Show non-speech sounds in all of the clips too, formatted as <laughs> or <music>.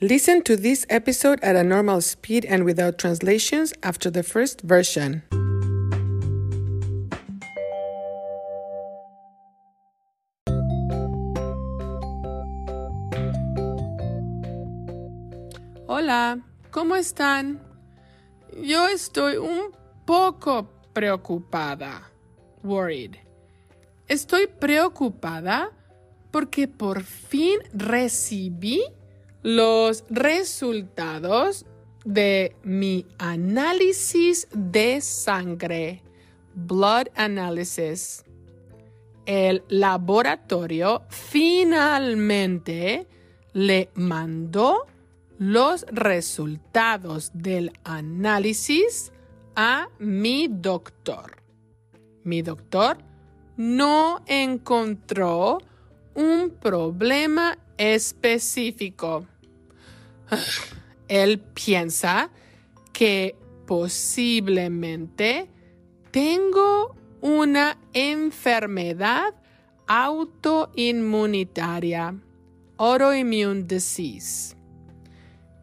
Listen to this episode at a normal speed and without translations after the first version. Hola, ¿cómo están? Yo estoy un poco preocupada. Worried. Estoy preocupada porque por fin recibí los resultados de mi análisis de sangre, blood analysis. El laboratorio finalmente le mandó los resultados del análisis a mi doctor. Mi doctor no encontró un problema específico. <laughs> Él piensa que posiblemente tengo una enfermedad autoinmunitaria, autoimmune disease.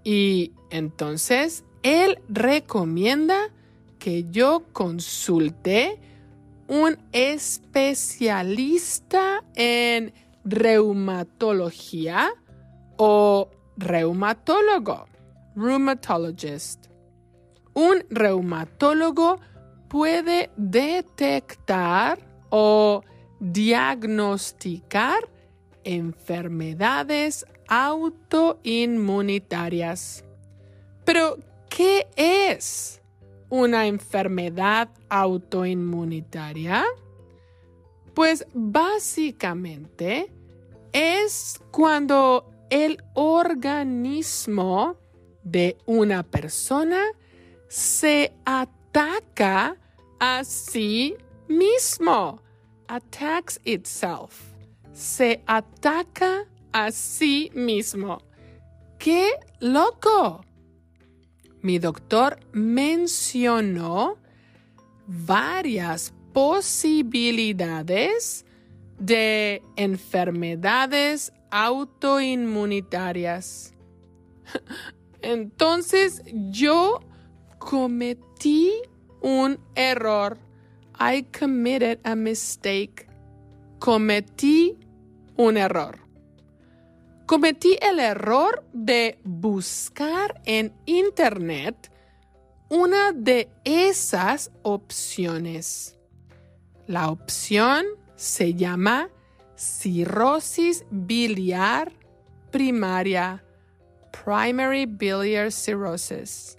Y entonces él recomienda que yo consulte un especialista en reumatología o reumatólogo, rheumatologist. Un reumatólogo puede detectar o diagnosticar enfermedades autoinmunitarias. Pero, ¿qué es una enfermedad autoinmunitaria? Pues básicamente es cuando el organismo de una persona se ataca a sí mismo. Attacks itself. Se ataca a sí mismo. ¡Qué loco! Mi doctor mencionó varias posibilidades de enfermedades autoinmunitarias. <laughs> Entonces yo cometí un error. I committed a mistake. Cometí un error. Cometí el error de buscar en Internet una de esas opciones. La opción se llama cirrosis biliar primaria, primary biliar cirrhosis.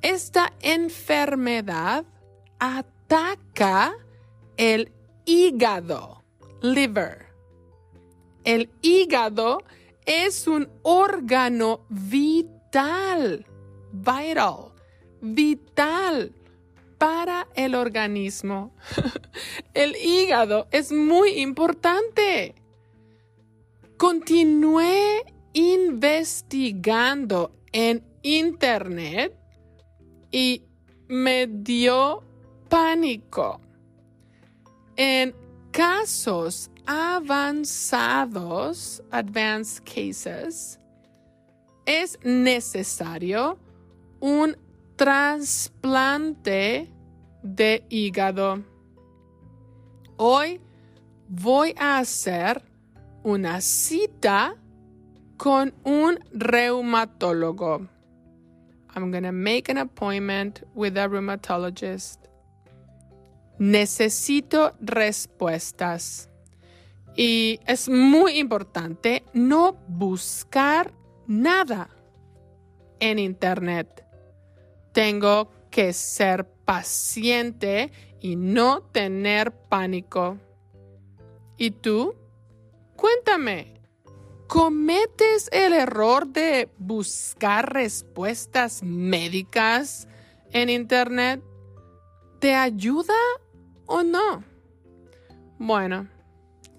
Esta enfermedad ataca el hígado, liver. El hígado es un órgano vital, vital, vital para el organismo. <laughs> el hígado es muy importante. Continué investigando en internet y me dio pánico. En casos avanzados, advanced cases, es necesario un trasplante de hígado. Hoy voy a hacer una cita con un reumatólogo. I'm going to make an appointment with a rheumatologist. Necesito respuestas. Y es muy importante no buscar nada en Internet. Tengo que ser paciente y no tener pánico. ¿Y tú? Cuéntame, ¿cometes el error de buscar respuestas médicas en Internet? ¿Te ayuda o no? Bueno,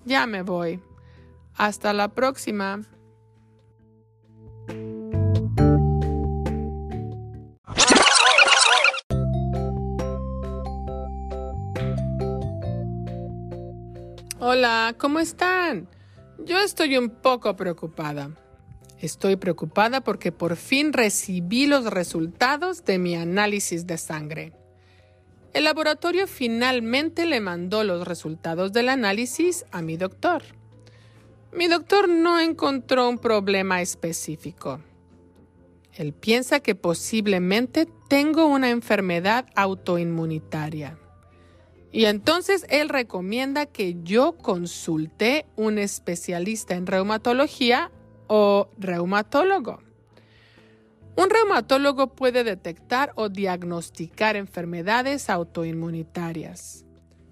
ya me voy. Hasta la próxima. Hola, ¿cómo están? Yo estoy un poco preocupada. Estoy preocupada porque por fin recibí los resultados de mi análisis de sangre. El laboratorio finalmente le mandó los resultados del análisis a mi doctor. Mi doctor no encontró un problema específico. Él piensa que posiblemente tengo una enfermedad autoinmunitaria. Y entonces él recomienda que yo consulte un especialista en reumatología o reumatólogo. Un reumatólogo puede detectar o diagnosticar enfermedades autoinmunitarias.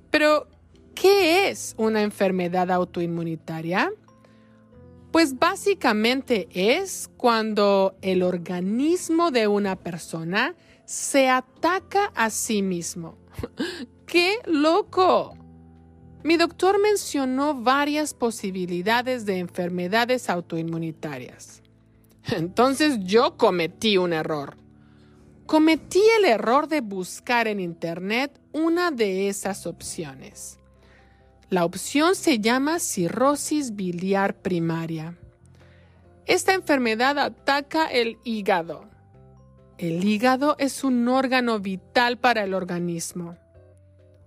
Pero, ¿qué es una enfermedad autoinmunitaria? Pues básicamente es cuando el organismo de una persona se ataca a sí mismo. ¡Qué loco! Mi doctor mencionó varias posibilidades de enfermedades autoinmunitarias. Entonces yo cometí un error. Cometí el error de buscar en Internet una de esas opciones. La opción se llama cirrosis biliar primaria. Esta enfermedad ataca el hígado. El hígado es un órgano vital para el organismo.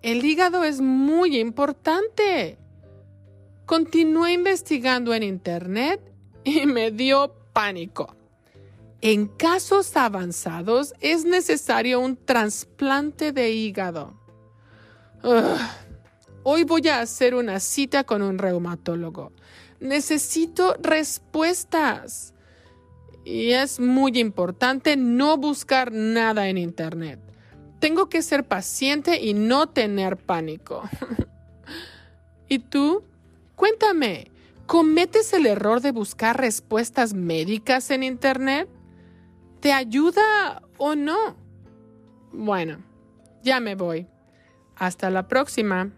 El hígado es muy importante. Continué investigando en Internet y <laughs> me dio pánico. En casos avanzados es necesario un trasplante de hígado. Hoy voy a hacer una cita con un reumatólogo. Necesito respuestas. Y es muy importante no buscar nada en Internet. Tengo que ser paciente y no tener pánico. <laughs> ¿Y tú? Cuéntame, ¿cometes el error de buscar respuestas médicas en Internet? ¿Te ayuda o no? Bueno, ya me voy. Hasta la próxima.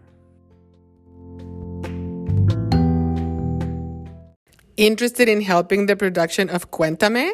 Interested in helping the production of Cuéntame?